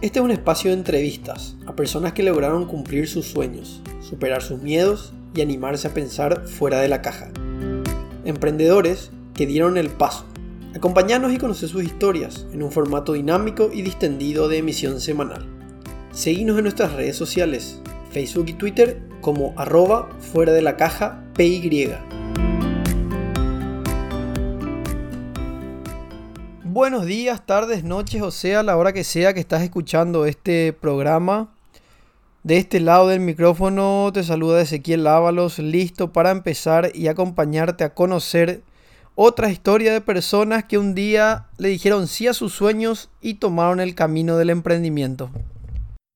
Este es un espacio de entrevistas a personas que lograron cumplir sus sueños, superar sus miedos y animarse a pensar fuera de la caja. Emprendedores que dieron el paso. Acompañarnos y conocer sus historias en un formato dinámico y distendido de emisión semanal. Seguinos en nuestras redes sociales, Facebook y Twitter como arroba fuera de la caja PY. Buenos días, tardes, noches, o sea, la hora que sea que estás escuchando este programa. De este lado del micrófono te saluda Ezequiel Ábalos, listo para empezar y acompañarte a conocer otra historia de personas que un día le dijeron sí a sus sueños y tomaron el camino del emprendimiento.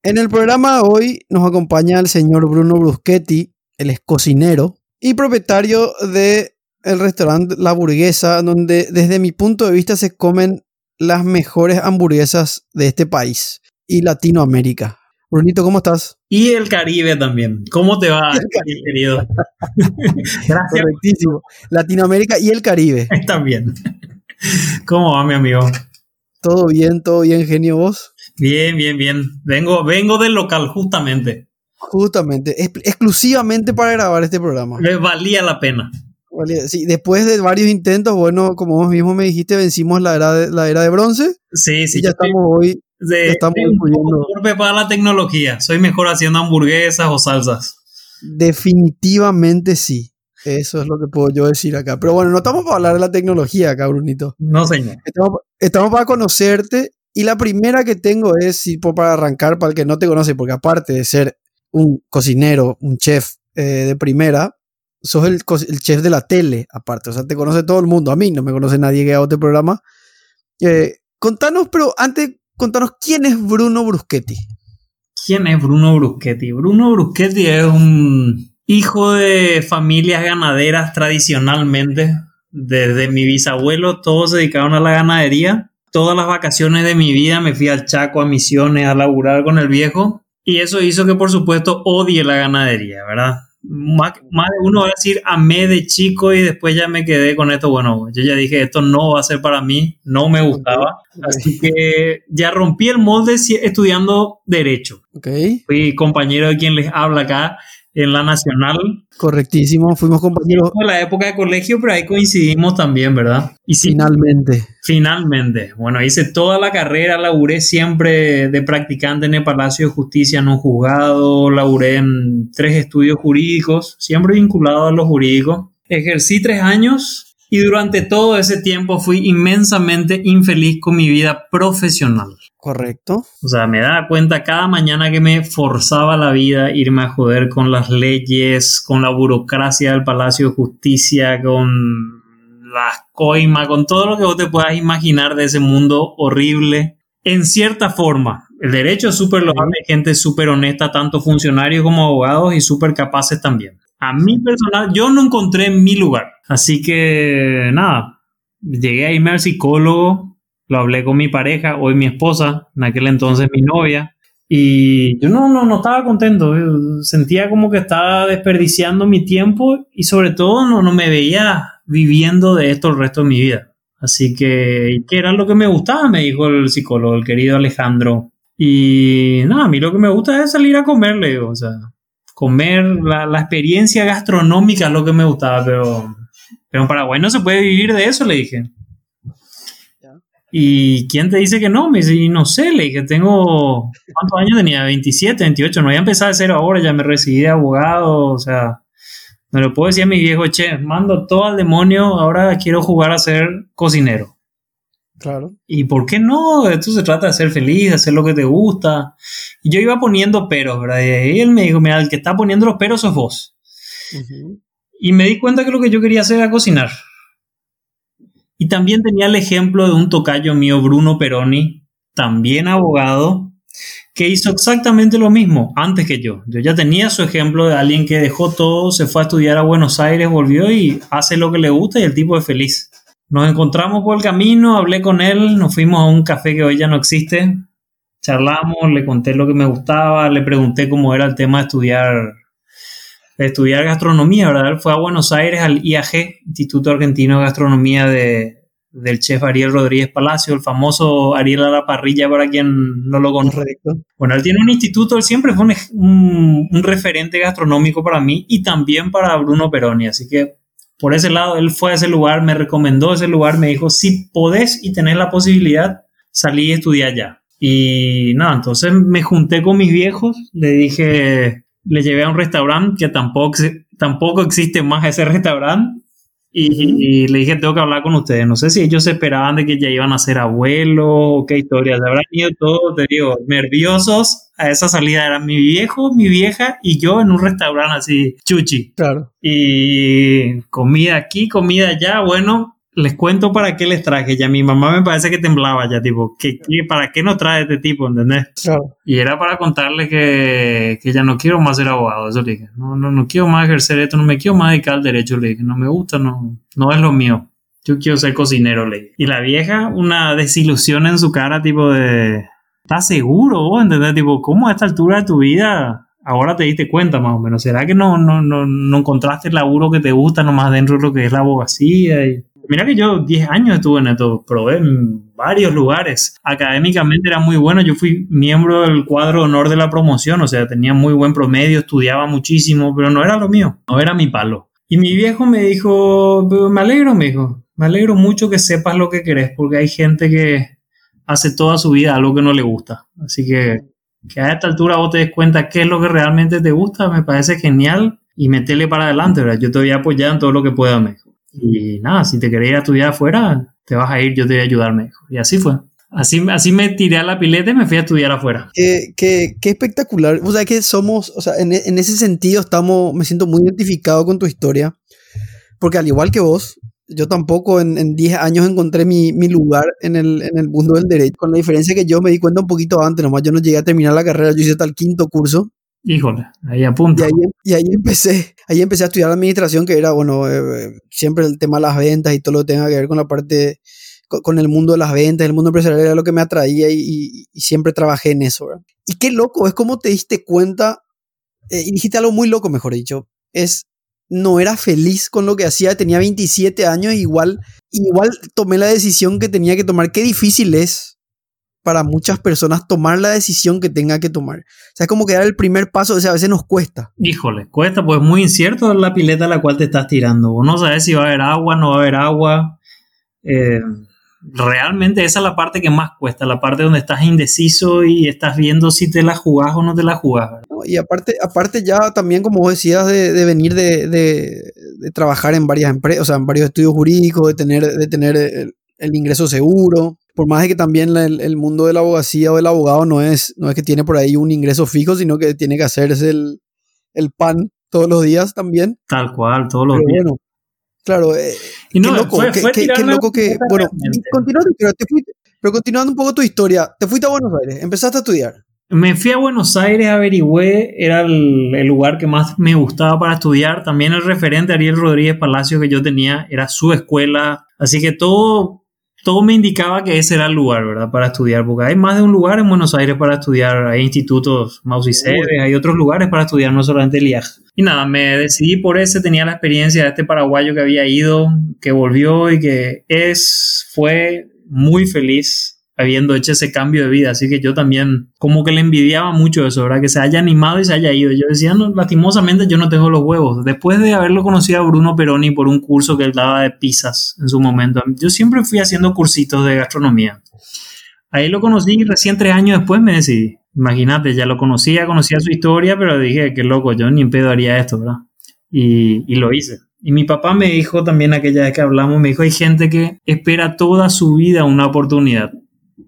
En el programa de hoy nos acompaña el señor Bruno Bruschetti, el es cocinero y propietario de el restaurante La Burguesa, donde desde mi punto de vista se comen las mejores hamburguesas de este país y Latinoamérica. Brunito, ¿cómo estás? Y el Caribe también. ¿Cómo te va, querido? Gracias. Correctísimo. Latinoamérica y el Caribe. También. ¿Cómo va, mi amigo? Todo bien, todo bien, genio, vos. Bien, bien, bien. Vengo, vengo del local, justamente. Justamente, exclusivamente para grabar este programa. Me valía la pena. Sí, después de varios intentos, bueno, como vos mismo me dijiste, vencimos la era de, la era de bronce. Sí, sí. Y ya estamos hoy. estamos un para la tecnología. Soy mejor haciendo hamburguesas o salsas. Definitivamente sí. Eso es lo que puedo yo decir acá. Pero bueno, no estamos para hablar de la tecnología acá, Brunito. No, señor. Estamos, estamos para conocerte. Y la primera que tengo es, si para arrancar, para el que no te conoce, porque aparte de ser un cocinero, un chef eh, de primera, sos el, chef de la tele, aparte. O sea, te conoce todo el mundo. A mí no me conoce nadie que haga este programa. Eh, contanos, pero antes, contanos quién es Bruno Bruschetti. ¿Quién es Bruno Bruschetti? Bruno Bruschetti es un hijo de familias ganaderas tradicionalmente. Desde mi bisabuelo todos se dedicaron a la ganadería. Todas las vacaciones de mi vida me fui al Chaco a misiones a laburar con el viejo. Y eso hizo que por supuesto odie la ganadería, ¿verdad? Más, de uno va a decir amé de chico y después ya me quedé con esto. Bueno, yo ya dije, esto no va a ser para mí, no me gustaba. Así que ya rompí el molde estudiando Derecho. Fui compañero de quien les habla acá en la Nacional. Correctísimo, fuimos compañeros. En la época de colegio, pero ahí coincidimos también, ¿verdad? Y finalmente. Finalmente. Bueno, hice toda la carrera, laburé siempre de practicante en el Palacio de Justicia, no juzgado, laburé en tres estudios jurídicos, siempre vinculado a lo jurídico. Ejercí tres años y durante todo ese tiempo fui inmensamente infeliz con mi vida profesional. Correcto. O sea, me daba cuenta cada mañana que me forzaba la vida irme a joder con las leyes, con la burocracia del Palacio de Justicia, con las coimas, con todo lo que vos te puedas imaginar de ese mundo horrible. En cierta forma, el derecho es súper loable, gente súper honesta, tanto funcionarios como abogados y súper capaces también. A mí personal, yo no encontré mi lugar. Así que nada, llegué a irme al psicólogo, lo hablé con mi pareja, hoy mi esposa, en aquel entonces mi novia, y yo no, no, no estaba contento, sentía como que estaba desperdiciando mi tiempo y sobre todo no, no me veía viviendo de esto el resto de mi vida. Así que, ¿qué era lo que me gustaba? Me dijo el psicólogo, el querido Alejandro. Y nada, a mí lo que me gusta es salir a comer, le digo, o sea, comer, la, la experiencia gastronómica es lo que me gustaba, pero pero en Paraguay no se puede vivir de eso, le dije. ¿Y quién te dice que no? Me dice, y no sé, le dije, tengo, ¿cuántos años tenía? 27, 28, no voy a empezar de cero ahora, ya me recibí de abogado, o sea, me lo puedo decir a mi viejo, che, mando todo al demonio, ahora quiero jugar a ser cocinero. Claro. ¿Y por qué no? Esto se trata de ser feliz, de hacer lo que te gusta. Y yo iba poniendo peros, ¿verdad? Y él me dijo, mira, el que está poniendo los peros sos vos. Y me di cuenta que lo que yo quería hacer era cocinar. Y también tenía el ejemplo de un tocayo mío, Bruno Peroni, también abogado, que hizo exactamente lo mismo antes que yo. Yo ya tenía su ejemplo de alguien que dejó todo, se fue a estudiar a Buenos Aires, volvió y hace lo que le gusta y el tipo es feliz. Nos encontramos por el camino, hablé con él, nos fuimos a un café que hoy ya no existe, charlamos, le conté lo que me gustaba, le pregunté cómo era el tema de estudiar estudiar gastronomía, ¿verdad? Fue a Buenos Aires al IAG, Instituto Argentino de Gastronomía de, del chef Ariel Rodríguez Palacio, el famoso Ariel a la parrilla para quien no lo conoce. Bueno, él tiene un instituto, él siempre fue un, un, referente gastronómico para mí y también para Bruno Peroni, así que por ese lado, él fue a ese lugar, me recomendó ese lugar, me dijo, si podés y tenés la posibilidad, salí y estudié allá. Y nada, entonces me junté con mis viejos, le dije, le llevé a un restaurante que tampoco, tampoco existe más ese restaurante y, le dije, tengo que hablar con ustedes. No sé si ellos esperaban de que ya iban a ser abuelos o qué historias. Habrán ido todos, te digo, nerviosos. A esa salida eran mi viejo, mi vieja y yo en un restaurante así, chuchi. Claro. Y comida aquí, comida allá. Bueno, les cuento para qué les traje. Ya mi mamá me parece que temblaba ya, tipo, ¿qué, para qué nos trae este tipo? ¿Entendés? Claro. Y era para contarles que, que ya no quiero más ser abogado. Eso le dije. No, no, no quiero más ejercer esto, no me quiero más dedicar al derecho. Le dije, no me gusta, no, no es lo mío. Yo quiero ser cocinero, le dije. Y la vieja, una desilusión en su cara, tipo de. ¿Estás seguro vos? ¿Entendés? Tipo, ¿cómo a esta altura de tu vida ahora te diste cuenta más o menos? ¿Será que no, no, no, no encontraste el laburo que te gusta nomás dentro de lo que es la abogacía? Y Mira que yo 10 años estuve en esto, probé en varios lugares. Académicamente era muy bueno, yo fui miembro del cuadro honor de la promoción, o sea, tenía muy buen promedio, estudiaba muchísimo, pero no era lo mío, no era mi palo. Y mi viejo me dijo, me alegro, me dijo, me alegro mucho que sepas lo que querés, porque hay gente que hace toda su vida algo que no le gusta. Así que que a esta altura vos te des cuenta qué es lo que realmente te gusta, me parece genial y metele para adelante, ¿verdad? Yo te voy a apoyar en todo lo que pueda, me. Y nada, si te querías estudiar afuera, te vas a ir, yo te voy a ayudar, me. Y así fue. Así, así me tiré a la pileta y me fui a estudiar afuera. Qué, qué, qué espectacular. O sea, que somos, o sea, en, en, ese sentido estamos, me siento muy identificado con tu historia. Porque al igual que vos, yo tampoco en 10 años encontré mi, mi lugar en el, en el, mundo del derecho. Con la diferencia que yo me di cuenta un poquito antes, nomás yo no llegué a terminar la carrera, yo hice hasta el quinto curso. Híjole, ahí apunto. Y ahí, y ahí, empecé, ahí empecé a estudiar administración, que era, bueno, eh, siempre el tema de las ventas y todo lo que tenga que ver con la parte, con, el mundo de las ventas, el mundo empresarial era lo que me atraía y, y, siempre trabajé en eso. ¿verdad? Y qué loco, es como te diste cuenta, eh, y dijiste algo muy loco, mejor dicho, es, no era feliz con lo que hacía, tenía 27 años, igual, igual tomé la decisión que tenía que tomar. Qué difícil es para muchas personas tomar la decisión que tenga que tomar. O sea, es como que dar el primer paso, o sea, a veces nos cuesta. Híjole, cuesta, pues es muy incierto la pileta a la cual te estás tirando. Vos no sabes si va a haber agua, no va a haber agua. Eh, realmente esa es la parte que más cuesta, la parte donde estás indeciso y estás viendo si te la jugás o no te la jugás. y aparte, aparte ya también, como vos decías, de, venir de, de, trabajar en varias empresas, o sea, en varios estudios jurídicos, de tener, de tener el ingreso seguro por más de que también el, mundo de la abogacía o del abogado no es, no es que tiene por ahí un ingreso fijo, sino que tiene que hacerse el, el pan todos los días también. Tal cual, todos los días. Bueno, claro, eh, y no, qué loco, qué, loco que, bueno, continuando, pero, te fuiste, pero continuando un poco tu historia, te fuiste a Buenos Aires, empezaste a estudiar. Me fui a Buenos Aires, averigüé, era el, el, lugar que más me gustaba para estudiar. También el referente Ariel Rodríguez Palacio que yo tenía era su escuela. Así que todo todo me indicaba que ese era el lugar, ¿verdad? Para estudiar, porque hay más de un lugar en Buenos Aires para estudiar, hay institutos Mausiceres, hay otros lugares para estudiar, no solamente el IAG. Y nada, me decidí por ese, tenía la experiencia de este paraguayo que había ido, que volvió y que es, fue muy feliz habiendo hecho ese cambio de vida. Así que yo también como que le envidiaba mucho eso, ¿verdad? Que se haya animado y se haya ido. Yo decía, no, lastimosamente yo no tengo los huevos. Después de haberlo conocido a Bruno Peroni por un curso que él daba de pizzas en su momento, yo siempre fui haciendo cursitos de gastronomía. Ahí lo conocí y recién tres años después me decidí. Imagínate, ya lo conocía, conocía su historia, pero dije, qué loco, yo ni en pedo haría esto, ¿verdad? Y, y lo hice. Y mi papá me dijo también aquella vez que hablamos, me dijo, hay gente que espera toda su vida una oportunidad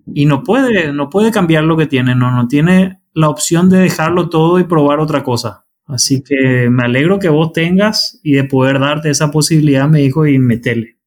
y no puede, no puede cambiar lo que tiene, no, no tiene la opción de dejarlo todo y probar otra cosa. Así que me alegro que vos tengas y de poder darte esa posibilidad, me dijo, y metele.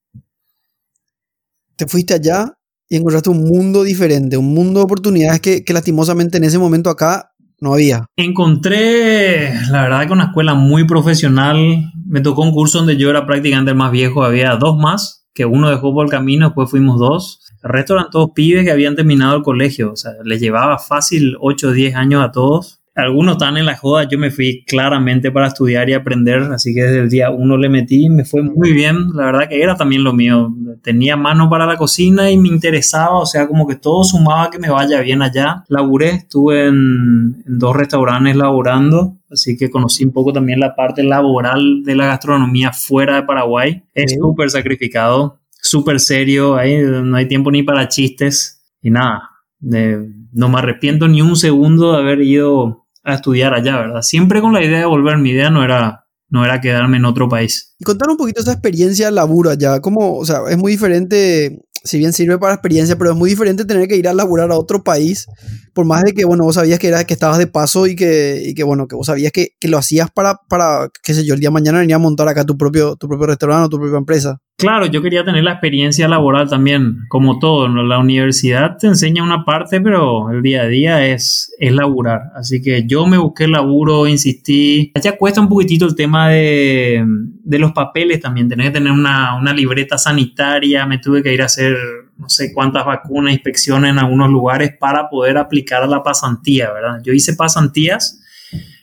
Te fuiste allá y encontraste un mundo diferente, un mundo de oportunidades que, que lastimosamente en ese momento acá no había. Encontré, la verdad, que una escuela muy profesional. Me tocó un curso donde yo era prácticamente el más viejo, había dos más, que uno dejó por el camino, después fuimos dos. El resto eran todos pibes que habían terminado el colegio, o sea, les llevaba fácil 8 o 10 años a todos. Algunos están en la joda, yo me fui claramente para estudiar y aprender, así que desde el día uno le metí, me fue muy bien, la verdad que era también lo mío, tenía mano para la cocina y me interesaba, o sea, como que todo sumaba que me vaya bien allá. Laburé, estuve en, dos restaurantes laborando, así que conocí un poco también la parte laboral de la gastronomía fuera de Paraguay. Es súper sacrificado, súper serio, ahí no hay tiempo ni para chistes y nada. no me arrepiento ni un segundo de haber ido a estudiar allá, ¿verdad? Siempre con la idea de volver. Mi idea no era, no era quedarme en otro país. Y contar un poquito esa experiencia laburo allá. Como, o sea, es muy diferente, si bien sirve para experiencia, pero es muy diferente tener que ir a laburar a otro país. Por más de que, bueno, vos sabías que, era, que estabas de paso y que, y que bueno, que vos sabías que, que, lo hacías para, para, qué sé yo, el día de mañana venía a montar acá tu propio, tu propio restaurante o tu propia empresa. Claro, yo quería tener la experiencia laboral también, como todo. La universidad te enseña una parte, pero el día a día es, es laburar. Así que yo me busqué laburo, insistí. Ya cuesta un poquitito el tema de, de los papeles también. Tenés que tener una, una, libreta sanitaria. Me tuve que ir a hacer no sé cuántas vacunas, inspecciones en algunos lugares para poder aplicar a la pasantía, ¿verdad? Yo hice pasantías,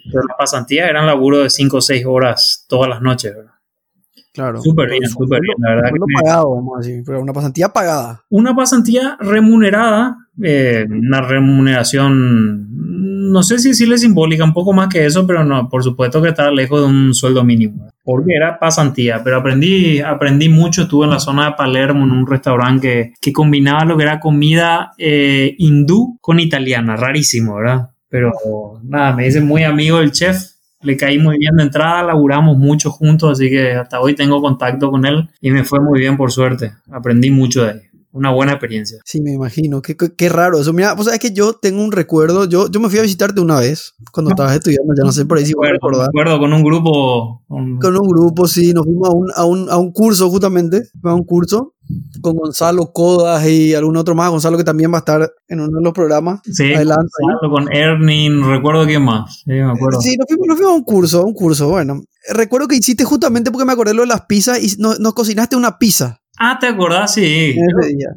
pero las pasantías eran laburo de 5 o 6 horas todas las noches, ¿verdad? Claro. Súper bien, súper bien, la verdad. pagado, vamos a decir, pero una pasantía pagada. Una pasantía remunerada, eh, una remuneración, no sé si decirle simbólica, un poco más que eso, pero no, por supuesto que estaba lejos de un sueldo mínimo, porque era pasantía, pero aprendí, aprendí mucho, estuve en la zona de Palermo, en un restaurante que, que combinaba lo que era comida eh, hindú con italiana, rarísimo, ¿verdad? Pero nada, me dice muy amigo el chef, le caí muy bien de entrada, laburamos mucho juntos, así que hasta hoy tengo contacto con él y me fue muy bien por suerte. Aprendí mucho de él. Una buena experiencia. Sí, me imagino. Qué, qué, raro eso. Mira, pues es que yo tengo un recuerdo. Yo, yo me fui a visitarte una vez cuando estabas estudiando. Ya no sé por ahí si me recordar. Recuerdo con un grupo. Con... un grupo, sí. Nos fuimos a un, a un, a un curso, justamente. A un curso con Gonzalo Codas y algún otro más. Gonzalo que también va a estar en uno de los programas. Sí, Adelante, con Erning, recuerdo quién más. Sí, me acuerdo. Sí, nos fuimos, a un curso, un curso, bueno. Recuerdo que hiciste justamente porque me acordé lo de las pizzas y nos, cocinaste una pizza. Ah, ¿te acordás? Sí.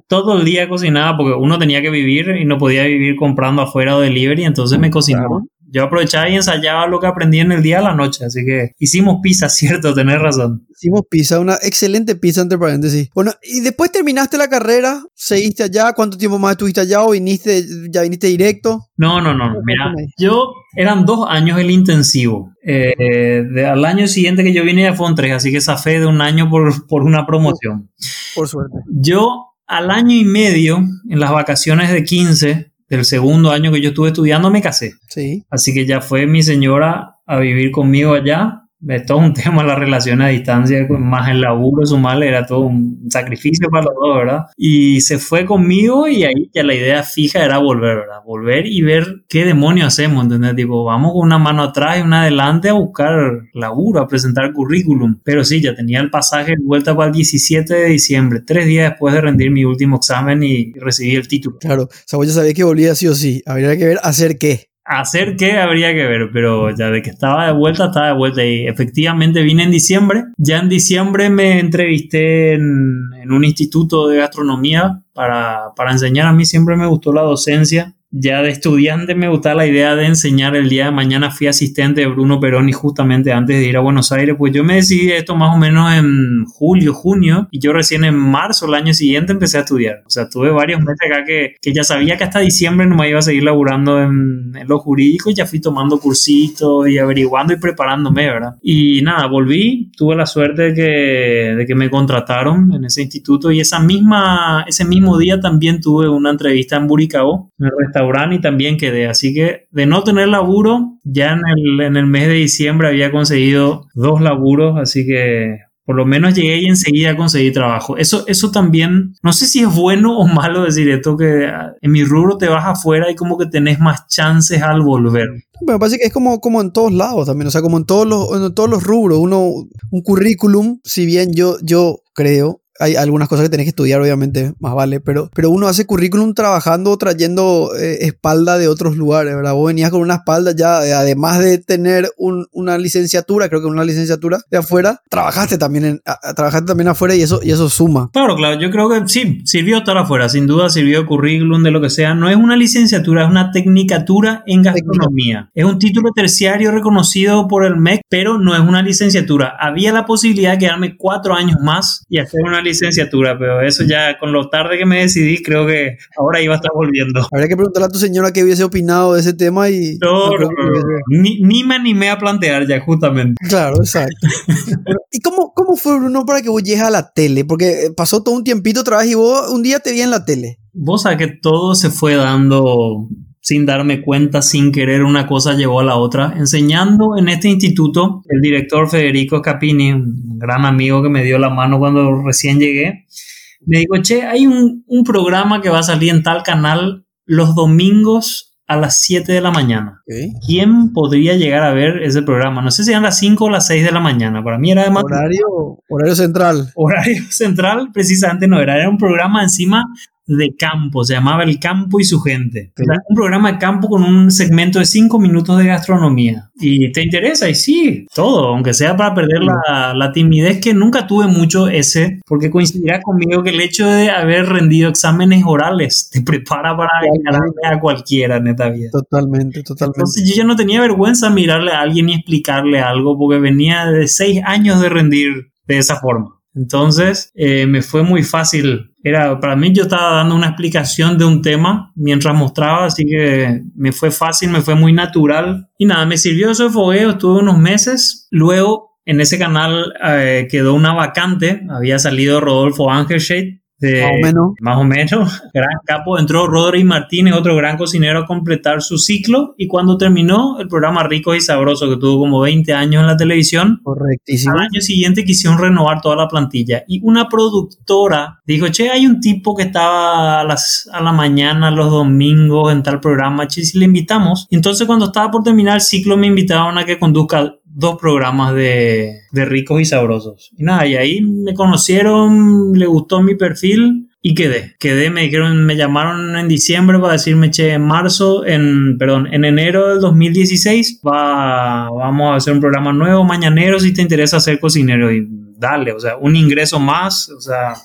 Todo el día cocinaba porque uno tenía que vivir y no podía vivir comprando afuera o delivery, entonces me cocinaba. Yo aprovechaba y ensayaba lo que aprendí en el día a la noche, así que hicimos pizza, cierto, tenés razón. Hicimos pizza, una excelente pizza entre paréntesis. Bueno, y después terminaste la carrera, seguiste allá, ¿cuánto tiempo más estuviste allá o viniste, ya viniste directo? No, no, no, mira, yo eran dos años el intensivo. Eh, al año siguiente que yo vine ya fueron tres, así que esa fe de un año por, por una promoción. Por suerte. Yo al año y medio, en las vacaciones de 15, del segundo año que yo estuve estudiando me casé. Sí. Así que ya fue mi señora a vivir conmigo allá es todo un tema la relación a distancia, más el laburo, su mal, era todo un sacrificio para los dos, ¿verdad? Y se fue conmigo y ahí ya la idea fija era volver, ¿verdad? Volver y ver qué demonios hacemos, ¿entendés? Tipo, vamos con una mano atrás y una adelante a buscar laburo, a presentar currículum. Pero sí, ya tenía el pasaje de vuelta para el 17 de diciembre, tres días después de rendir mi último examen y recibí el título. Claro, o sea, vos sabía que volvía sí o sí, habría que ver hacer qué. Hacer qué habría que ver, pero ya de que estaba de vuelta, estaba de vuelta. Y efectivamente vine en diciembre. Ya en diciembre me entrevisté en, en un instituto de gastronomía para, para enseñar. A mí siempre me gustó la docencia ya de estudiante me gustaba la idea de enseñar el día de mañana. Fui asistente de Bruno Peroni justamente antes de ir a Buenos Aires. Pues yo me decidí esto más o menos en julio, junio. Y yo recién en marzo, el año siguiente, empecé a estudiar. O sea, tuve varios meses acá que, que ya sabía que hasta diciembre no me iba a seguir laburando en, en lo jurídico. Ya fui tomando cursitos y averiguando y preparándome, ¿verdad? Y nada, volví. Tuve la suerte de que, de que me contrataron en ese instituto. Y esa misma, ese mismo día también tuve una entrevista en Buricao, en el y también quedé. Así que de no tener laburo, ya en el, en el mes de diciembre había conseguido dos laburos, así que por lo menos llegué y enseguida conseguí trabajo. Eso, eso también, no sé si es bueno o malo decir esto, que en mi rubro te vas afuera y como que tenés más chances al volver. Me parece que es como, como en todos lados también, o sea, como en todos los, en todos los rubros. Uno, un currículum, si bien yo, yo creo, hay algunas cosas que tenés que estudiar, obviamente, más vale, pero, pero uno hace currículum trabajando, trayendo eh, espalda de otros lugares, ¿verdad? Vos venías con una espalda ya, eh, además de tener una licenciatura, creo que una licenciatura de afuera, trabajaste también, en, trabajaste también afuera y eso, y eso suma. Claro, claro, yo creo que sí, sirvió estar afuera, sin duda sirvió currículum de lo que sea. No es una licenciatura, es una tecnicatura en gastronomía. Es un título terciario reconocido por el MEC, pero no es una licenciatura. Había la posibilidad de quedarme cuatro años más y hacer una licenciatura, pero eso ya con lo tarde que me decidí, creo que ahora iba a estar volviendo. Habría que preguntarle a tu señora qué hubiese opinado de ese tema y... No, no, ni, ni, me animé a plantear ya, justamente. Claro, exacto. ¿Y cómo, cómo fue, Bruno, para que vos llegues a la tele? Porque pasó todo un tiempito vez y vos un día te vi en la tele. Vos sabés que todo se fue dando sin darme cuenta, sin querer, una cosa llevó a la otra. Enseñando en este instituto, el director Federico Capini, un gran amigo que me dio la mano cuando recién llegué, me dijo, che, hay un, programa que va a salir en tal canal los domingos a las 7 de la mañana. ¿Quién podría llegar a ver ese programa? No sé si eran las 5 o las 6 de la mañana. Para mí era de Horario, horario central. Horario central, precisamente no era. Era un programa encima de campo, se llamaba El Campo y su gente. un programa de campo con un segmento de cinco minutos de gastronomía. ¿Y te interesa? Y sí, todo, aunque sea para perder la, timidez que nunca tuve mucho ese, porque coincidirá conmigo que el hecho de haber rendido exámenes orales te prepara para ganarle a cualquiera en esta vida. Totalmente, totalmente. Entonces yo ya no tenía vergüenza mirarle a alguien y explicarle algo, porque venía de seis años de rendir de esa forma. Entonces eh, me fue muy fácil era, para mí yo estaba dando una explicación de un tema mientras mostraba, así que me fue fácil, me fue muy natural. Y nada, me sirvió ese fogueo, estuve unos meses. Luego en ese canal eh, quedó una vacante, había salido Rodolfo Angelshade, más o menos. Más o menos. Gran capo. Entró Rodri Martínez, otro gran cocinero, a completar su ciclo. Y cuando terminó el programa Rico y Sabroso, que tuvo como 20 años en la televisión, Correctísimo. al año siguiente quisieron renovar toda la plantilla. Y una productora dijo: Che, hay un tipo que estaba a, las, a la mañana, los domingos, en tal programa. Che, si le invitamos. entonces, cuando estaba por terminar el ciclo, me invitaron a que conduzca dos programas de, de, ricos y sabrosos. Y nada, y ahí me conocieron, le gustó mi perfil y quedé. Quedé, me dijeron, me llamaron en diciembre para decirme, che, en marzo, en, perdón, en enero del 2016 va, vamos a hacer un programa nuevo, mañanero, si te interesa ser cocinero. Y dale, o sea, un ingreso más, o sea,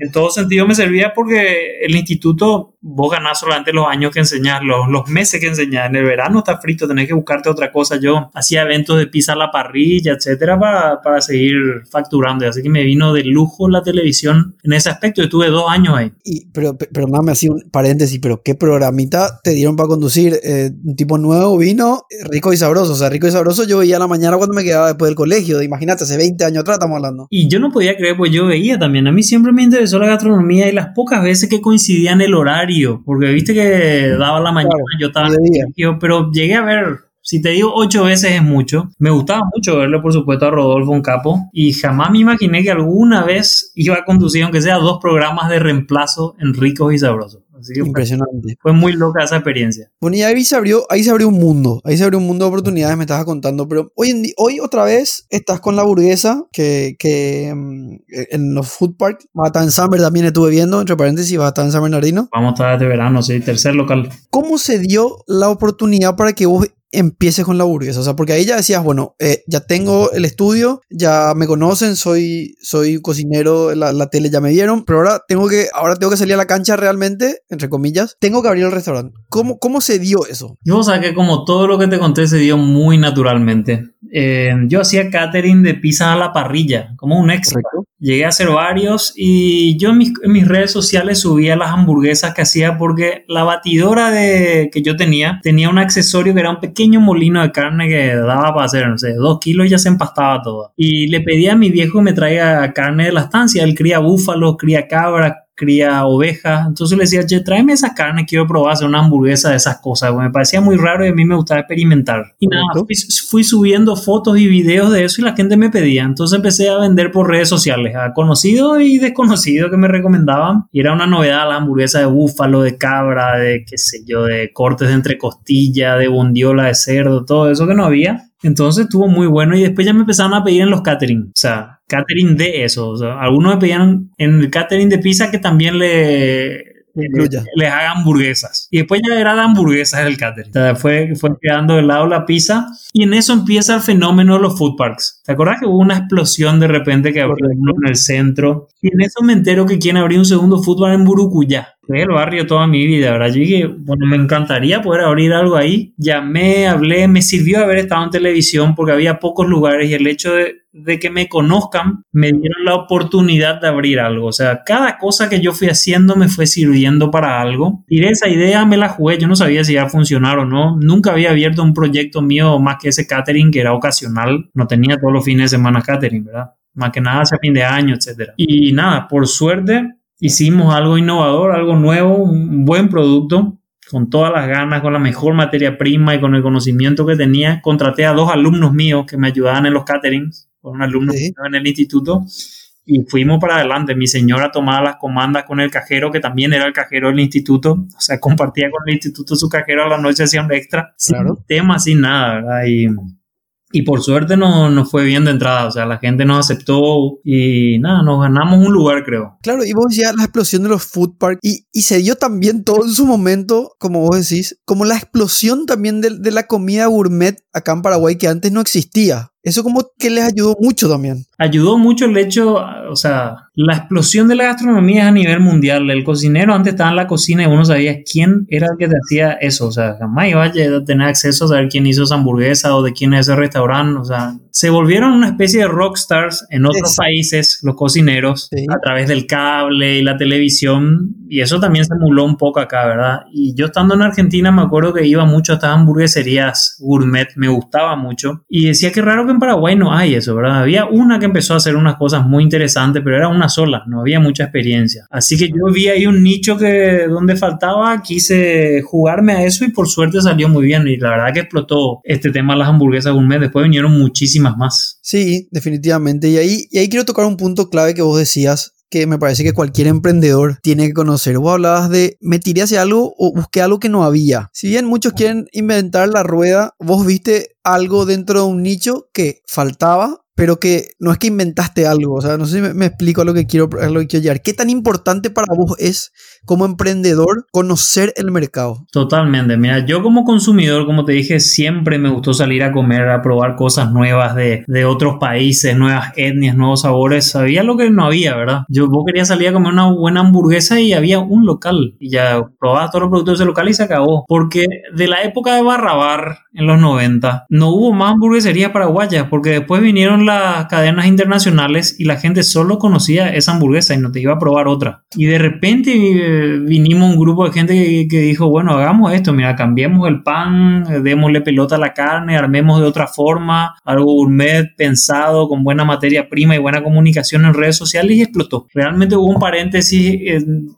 en todo sentido me servía porque el instituto, vos ganás solamente los años que enseñás, los, los meses que enseñás. En el verano está frito, tenés que buscarte otra cosa. Yo hacía eventos de pizza a la parrilla, etcétera, para, para seguir facturando. Así que me vino de lujo la televisión en ese aspecto. Estuve dos años ahí. Y, pero, pero nada, me hacía un paréntesis, pero ¿qué programita te dieron para conducir? Eh, un tipo nuevo vino, rico y sabroso. O sea, rico y sabroso yo veía a la mañana cuando me quedaba después del colegio. Imagínate, hace 20 años atrás estamos hablando. Y yo no podía creer, pues yo veía también. A mí siempre me interesó la gastronomía y las pocas veces que coincidían el horario, porque viste que daba la mañana, yo estaba en pero llegué a ver si te digo ocho veces es mucho. Me gustaba mucho verle, por supuesto, a Rodolfo un capo. Y jamás me imaginé que alguna vez iba a conducir, aunque sea dos programas de reemplazo en ricos y sabrosos. Impresionante. Fue, muy loca esa experiencia. Bueno, y ahí se, abrió, ahí se abrió un mundo. Ahí se abrió un mundo de oportunidades, me estabas contando. Pero hoy, en hoy otra vez estás con la burguesa, que, que mm, en los food park. Va a estar en Summer también estuve viendo, entre paréntesis, va a estar en San Bernardino. Vamos a estar de verano, sí, tercer local. ¿Cómo se dio la oportunidad para que vos empieces con la burguesa. O sea, porque ahí ya decías, bueno, eh, ya tengo el estudio, ya me conocen, soy, soy cocinero, la, la, tele ya me vieron, pero ahora tengo que, ahora tengo que salir a la cancha realmente, entre comillas, tengo que abrir el restaurante. ¿Cómo, cómo se dio eso? Yo, o que como todo lo que te conté se dio muy naturalmente. Eh, yo hacía catering de pizza a la parrilla, como un extra. Llegué a hacer varios y yo en mis, redes sociales subía las hamburguesas que hacía porque la batidora de, que yo tenía tenía un accesorio que era un pequeño molino de carne que daba para hacer, no sé, dos kilos y ya se empastaba todo. Y le pedí a mi viejo que me traiga carne de la estancia. Él cría búfalo, cría cabra, cría ovejas. Entonces le decía, che, tráeme esa carne, quiero probar hacer una hamburguesa de esas cosas. me parecía muy raro y a mí me gustaba experimentar. Y nada, fui, subiendo fotos y videos de eso y la gente me pedía. Entonces empecé a vender por redes sociales a conocidos y desconocidos que me recomendaban. Y era una novedad la hamburguesa de búfalo, de cabra, de qué sé yo, de cortes de entre costilla, de bondiola de cerdo, todo eso que no había. Entonces estuvo muy bueno y después ya me empezaron a pedir en los catering. O sea, catering de eso. O sea, algunos me pedían en el catering de pizza que también le les haga hamburguesas. Y después ya era de hamburguesas el catering. O sea, fue, fue quedando de lado la pizza. Y en eso empieza el fenómeno de los food parks. ¿Te acuerdas que hubo una explosión de repente que abrió uno en el centro? Y en eso me entero que quieren abrir un segundo food park en Burucuyá. El barrio toda mi vida, ¿verdad? Yo dije, bueno, me encantaría poder abrir algo ahí. Llamé, hablé, me sirvió haber estado en televisión porque había pocos lugares y el hecho de de que me conozcan, me dieron la oportunidad de abrir algo. O sea, cada cosa que yo fui haciendo me fue sirviendo para algo. Y esa idea me la jugué. Yo no sabía si iba a funcionar o no. Nunca había abierto un proyecto mío más que ese catering que era ocasional. No tenía todos los fines de semana catering, ¿verdad? Más que nada hacia fin de año, etcétera. Y nada, por suerte hicimos algo innovador, algo nuevo, un buen producto con todas las ganas, con la mejor materia prima y con el conocimiento que tenía, contraté a dos alumnos míos que me ayudaban en los caterings con un alumno en el instituto y fuimos para adelante. Mi señora tomaba las comandas con el cajero, que también era el cajero del instituto, o sea, compartía con el instituto su cajero a la noche, hacía un extra, claro. sin tema, sin nada, ¿verdad? Y, y por suerte nos no fue bien de entrada, o sea, la gente nos aceptó y nada, nos ganamos un lugar, creo. Claro, y vos decías la explosión de los food parks y, y, se dio también todo en su momento, como vos decís, como la explosión también de, de la comida gourmet acá en Paraguay que antes no existía. Eso como que les ayudó mucho también. Ayudó mucho el hecho, o sea, la explosión de la gastronomía a nivel mundial. El cocinero antes estaba en la cocina y uno sabía quién era el que te hacía eso. O sea, jamás iba a tener acceso a saber quién hizo esa hamburguesa o de quién es ese restaurante. O sea, se volvieron una especie de rockstars en otros países, los cocineros, a través del cable y la televisión. Y eso también se emuló un poco acá, ¿verdad? Y yo estando en Argentina me acuerdo que iba mucho a estas hamburgueserías gourmet, me gustaba mucho. Y decía que raro que en Paraguay no hay eso, ¿verdad? Había una que empezó a hacer unas cosas muy interesantes, pero era una sola, no había mucha experiencia. Así que yo vi ahí un nicho que donde faltaba, quise jugarme a eso y por suerte salió muy bien. Y la verdad que explotó este tema las hamburguesas gourmet. Después vinieron muchísimas más. Sí, definitivamente. Y ahí, y ahí quiero tocar un punto clave que vos decías, que me parece que cualquier emprendedor tiene que conocer. Vos hablabas de me tiré hacia algo o busqué algo que no había. Si bien muchos quieren inventar la rueda, vos viste algo dentro de un nicho que faltaba pero que no es que inventaste algo, o sea, no sé si me, explico a lo que quiero, llegar. ¿Qué tan importante para vos es como emprendedor conocer el mercado? Totalmente, mira, yo como consumidor, como te dije, siempre me gustó salir a comer, a probar cosas nuevas de, de otros países, nuevas etnias, nuevos sabores, sabía lo que no había, ¿verdad? Yo vos quería salir a comer una buena hamburguesa y había un local y ya probaba todos los productos de ese local y se acabó, porque de la época de Barrabar en los 90 no hubo más hamburgueserías paraguayas, porque después vinieron las cadenas internacionales y la gente solo conocía esa hamburguesa y no te iba a probar otra. Y de repente eh, vinimos un grupo de gente que, dijo, bueno, hagamos esto, mira, cambiemos el pan, démosle pelota a la carne, armemos de otra forma, algo gourmet pensado con buena materia prima y buena comunicación en redes sociales y explotó. Realmente hubo un paréntesis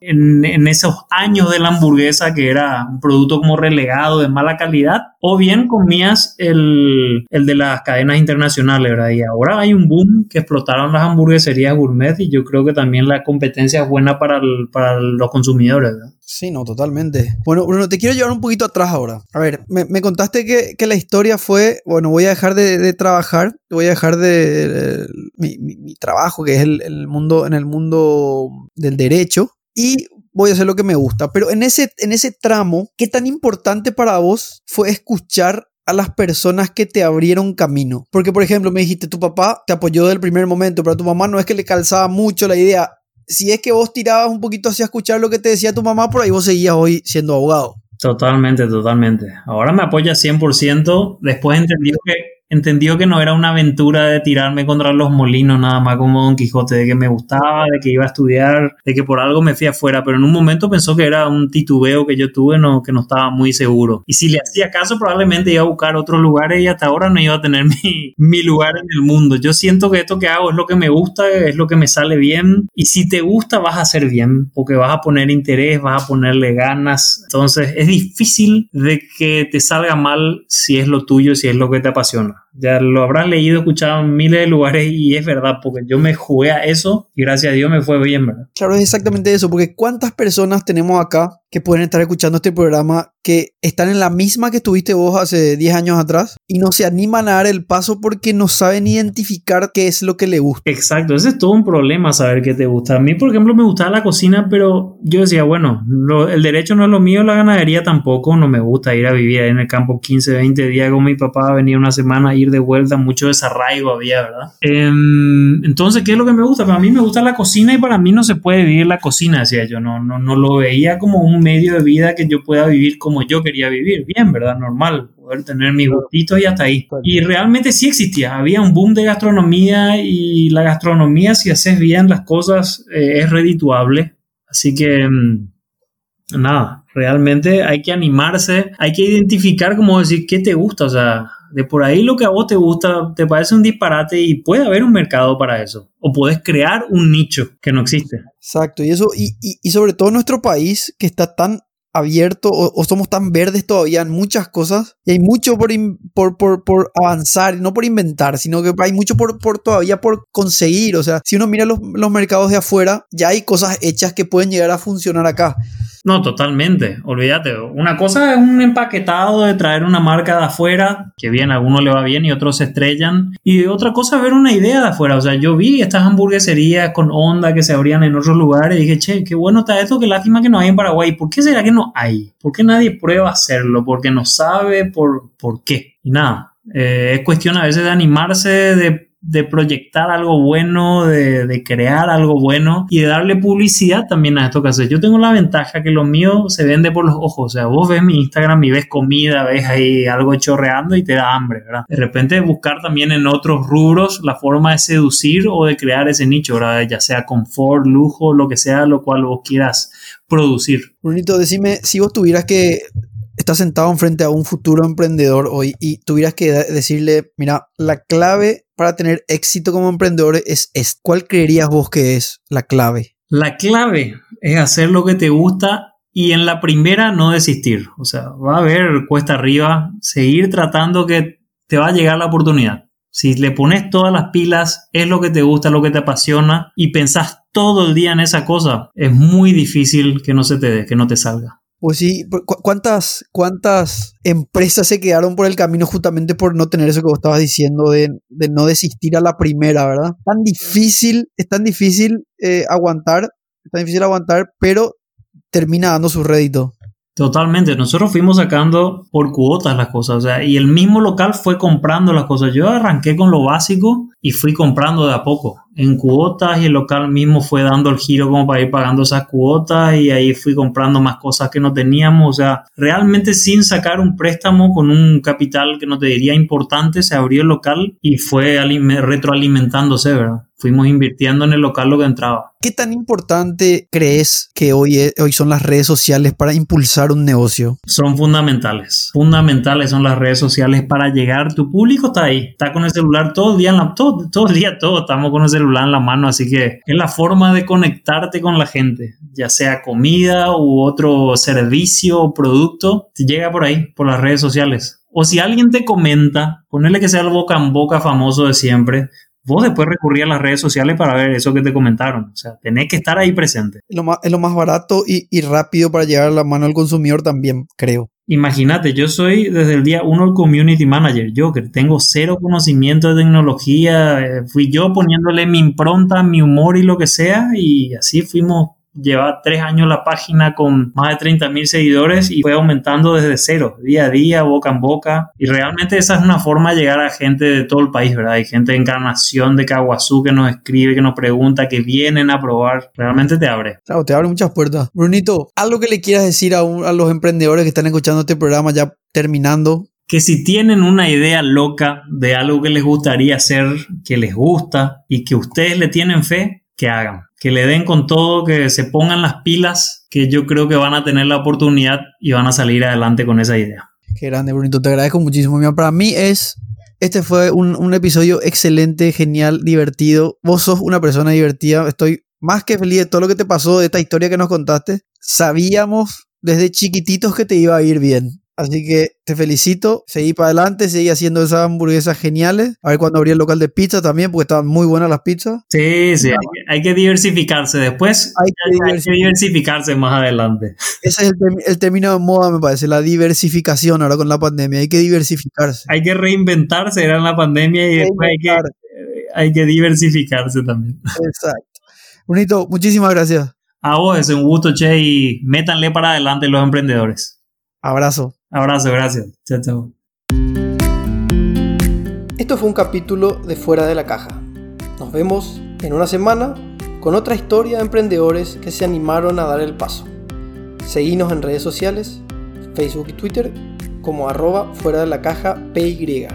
en, en esos años de la hamburguesa que era un producto como relegado de mala calidad o bien comías el, el de las cadenas internacionales, ¿verdad? Y ahora hay un boom que explotaron las hamburgueserías gourmet y yo creo que también la competencia es buena para, para los consumidores. Sí, no, totalmente. Bueno, Bruno, te quiero llevar un poquito atrás ahora. A ver, me, contaste que, que, la historia fue, bueno, voy a dejar de, trabajar, voy a dejar de, mi, mi, trabajo, que es el, el, mundo, en el mundo del derecho, y voy a hacer lo que me gusta. Pero en ese, en ese tramo, ¿qué tan importante para vos fue escuchar a las personas que te abrieron camino. Porque, por ejemplo, me dijiste, tu papá te apoyó desde el primer momento, pero a tu mamá no es que le calzaba mucho la idea. Si es que vos tirabas un poquito hacia escuchar lo que te decía tu mamá, por ahí vos seguías hoy siendo abogado. Totalmente, totalmente. Ahora me apoya 100%. Después entendió que entendió que no era una aventura de tirarme contra los molinos nada más como Don Quijote, de que me gustaba, de que iba a estudiar, de que por algo me fui afuera, pero en un momento pensó que era un titubeo que yo tuve, no, que no estaba muy seguro. Y si le hacía caso, probablemente iba a buscar otros lugares y hasta ahora no iba a tener mi, mi lugar en el mundo. Yo siento que esto que hago es lo que me gusta, es lo que me sale bien, y si te gusta vas a hacer bien, porque vas a poner interés, vas a ponerle ganas. Entonces es difícil de que te salga mal si es lo tuyo, si es lo que te apasiona. Ya lo habrás leído, escuchado en miles de lugares y es verdad, porque yo me jugué a eso y gracias a Dios me fue bien, ¿verdad? Claro, es exactamente eso, porque ¿cuántas personas tenemos acá que pueden estar escuchando este programa que están en la misma que estuviste vos hace 10 años atrás y no se animan a dar el paso porque no saben identificar qué es lo que le gusta. Exacto, ese es todo un problema saber qué te gusta. A mí, por ejemplo, me gustaba la cocina, pero yo decía, bueno, el derecho no es lo mío, la ganadería tampoco, no me gusta ir a vivir en el campo 15, 20 días con mi papá, venir una semana, ir de vuelta, mucho desarraigo había, ¿verdad? Em, entonces, ¿qué es lo que me gusta? Para mí me gusta la cocina y para mí no se puede vivir la cocina, decía yo, no, no, no lo veía como un medio de vida que yo pueda vivir como yo quería vivir, bien, ¿verdad? Normal, poder tener mi gustito y hasta ahí. Y realmente sí existía, había un boom de gastronomía y la gastronomía, si haces bien las cosas, eh, es redituable. Así que, mm, nada, realmente hay que animarse, hay que identificar, como decir, qué te gusta, o sea, de por ahí lo que a vos te gusta te parece un disparate y puede haber un mercado para eso. O puedes crear un nicho que no existe. Exacto, y eso, y, y, sobre todo nuestro país que está tan abierto o, somos tan verdes todavía en muchas cosas y hay mucho por, por, por, por, avanzar, no por inventar, sino que hay mucho por, por todavía por conseguir. O sea, si uno mira los, los mercados de afuera, ya hay cosas hechas que pueden llegar a funcionar acá. No, totalmente. Olvídate. Una cosa es un empaquetado de traer una marca de afuera, que bien, a algunos le va bien y otros se estrellan. Y otra cosa es ver una idea de afuera. O sea, yo vi estas hamburgueserías con onda que se abrían en otros lugares y dije, che, qué bueno está esto, qué lástima que no hay en Paraguay. ¿Por qué será que no hay? ¿Por qué nadie prueba hacerlo? Porque no sabe por, por qué. Y nada, eh, es cuestión a veces de animarse, de de proyectar algo bueno, de, crear algo bueno y de darle publicidad también a esto que haces. Yo tengo la ventaja que lo mío se vende por los ojos. O sea, vos ves mi Instagram y ves comida, ves ahí algo chorreando y te da hambre, ¿verdad? De repente buscar también en otros rubros la forma de seducir o de crear ese nicho, ¿verdad? Ya sea confort, lujo, lo que sea, lo cual vos quieras producir. Brunito, decime, si vos tuvieras que estás sentado enfrente a un futuro emprendedor hoy y tuvieras que decirle, mira, la clave para tener éxito como emprendedor es, es ¿cuál creerías vos que es la clave? La clave es hacer lo que te gusta y en la primera no desistir. O sea, va a haber cuesta arriba, seguir tratando que te va a llegar la oportunidad. Si le pones todas las pilas, es lo que te gusta, lo que te apasiona y pensás todo el día en esa cosa, es muy difícil que no se te dé, que no te salga. Pues sí, ¿cuántas, ¿cuántas empresas se quedaron por el camino justamente por no tener eso que vos estabas diciendo, de, no desistir a la primera, ¿verdad? Tan difícil, es tan difícil eh, aguantar, es tan difícil aguantar, pero termina dando su rédito. Totalmente, nosotros fuimos sacando por cuotas las cosas, o sea, y el mismo local fue comprando las cosas. Yo arranqué con lo básico y fui comprando de a poco en cuotas y el local mismo fue dando el giro como para ir pagando esas cuotas y ahí fui comprando más cosas que no teníamos, o sea, realmente sin sacar un préstamo con un capital que no te diría importante, se abrió el local y fue retroalimentándose, ¿verdad? Fuimos invirtiendo en el local lo que entraba. ¿Qué tan importante crees que hoy, hoy son las redes sociales para impulsar un negocio? Son fundamentales. Fundamentales son las redes sociales para llegar. Tu público está ahí. Está con el celular todo el día, todo, todo el día, todo. Estamos con el celular en la mano, así que es la forma de conectarte con la gente, ya sea comida u otro servicio o producto, llega por ahí, por las redes sociales. O si alguien te comenta, ponerle que sea el boca en boca famoso de siempre, vos después recurrir a las redes sociales para ver eso que te comentaron. O sea, tenés que estar ahí presente. Es lo más, es lo más barato y, y, rápido para llegar a la mano al consumidor también, creo. Imagínate, yo soy desde el día uno el community manager, yo que tengo cero conocimiento de tecnología, eh, fui yo poniéndole mi impronta, mi humor y lo que sea, y así fuimos lleva tres años la página con más de 30 mil seguidores y fue aumentando desde cero, día a día, boca en boca. Y realmente esa es una forma de llegar a gente de todo el país, ¿verdad? Hay gente de Encarnación, de Caguazú que nos escribe, que nos pregunta, que vienen a probar. Realmente te abre. Claro, te abre muchas puertas. Brunito, algo que le quieras decir a, a los emprendedores que están escuchando este programa ya terminando que si tienen una idea loca de algo que les gustaría hacer, que les gusta y que ustedes le tienen fe, que hagan que le den con todo, que se pongan las pilas, que yo creo que van a tener la oportunidad y van a salir adelante con esa idea. Qué grande, Brunito, te agradezco muchísimo. Para mí es, este fue un, un episodio excelente, genial, divertido. Vos sos una persona divertida, estoy más que feliz de todo lo que te pasó, de esta historia que nos contaste. Sabíamos desde chiquititos que te iba a ir bien. Así que te felicito, seguí para adelante, seguí haciendo esas hamburguesas geniales. A ver cuando abrí el local de pizza también, porque estaban muy buenas las pizzas. Sí, sí, hay que, hay que diversificarse. Después Hay que hay, que diversificar. diversificarse más adelante. Ese es el, término de moda, me parece, la diversificación ahora con la pandemia. Hay que diversificarse. Hay que reinventarse, era en la pandemia y después hay que, hay que diversificarse también. Exacto. Bonito, muchísimas gracias. A vos es un gusto, che, y métanle para adelante los emprendedores. Abrazo. Abrazo, gracias. Chao, chao. Esto fue un capítulo de Fuera de la Caja. Nos vemos en una semana con otra historia de emprendedores que se animaron a dar el paso. Seguinos en redes sociales, Facebook y Twitter como arroba fuera de la caja PY.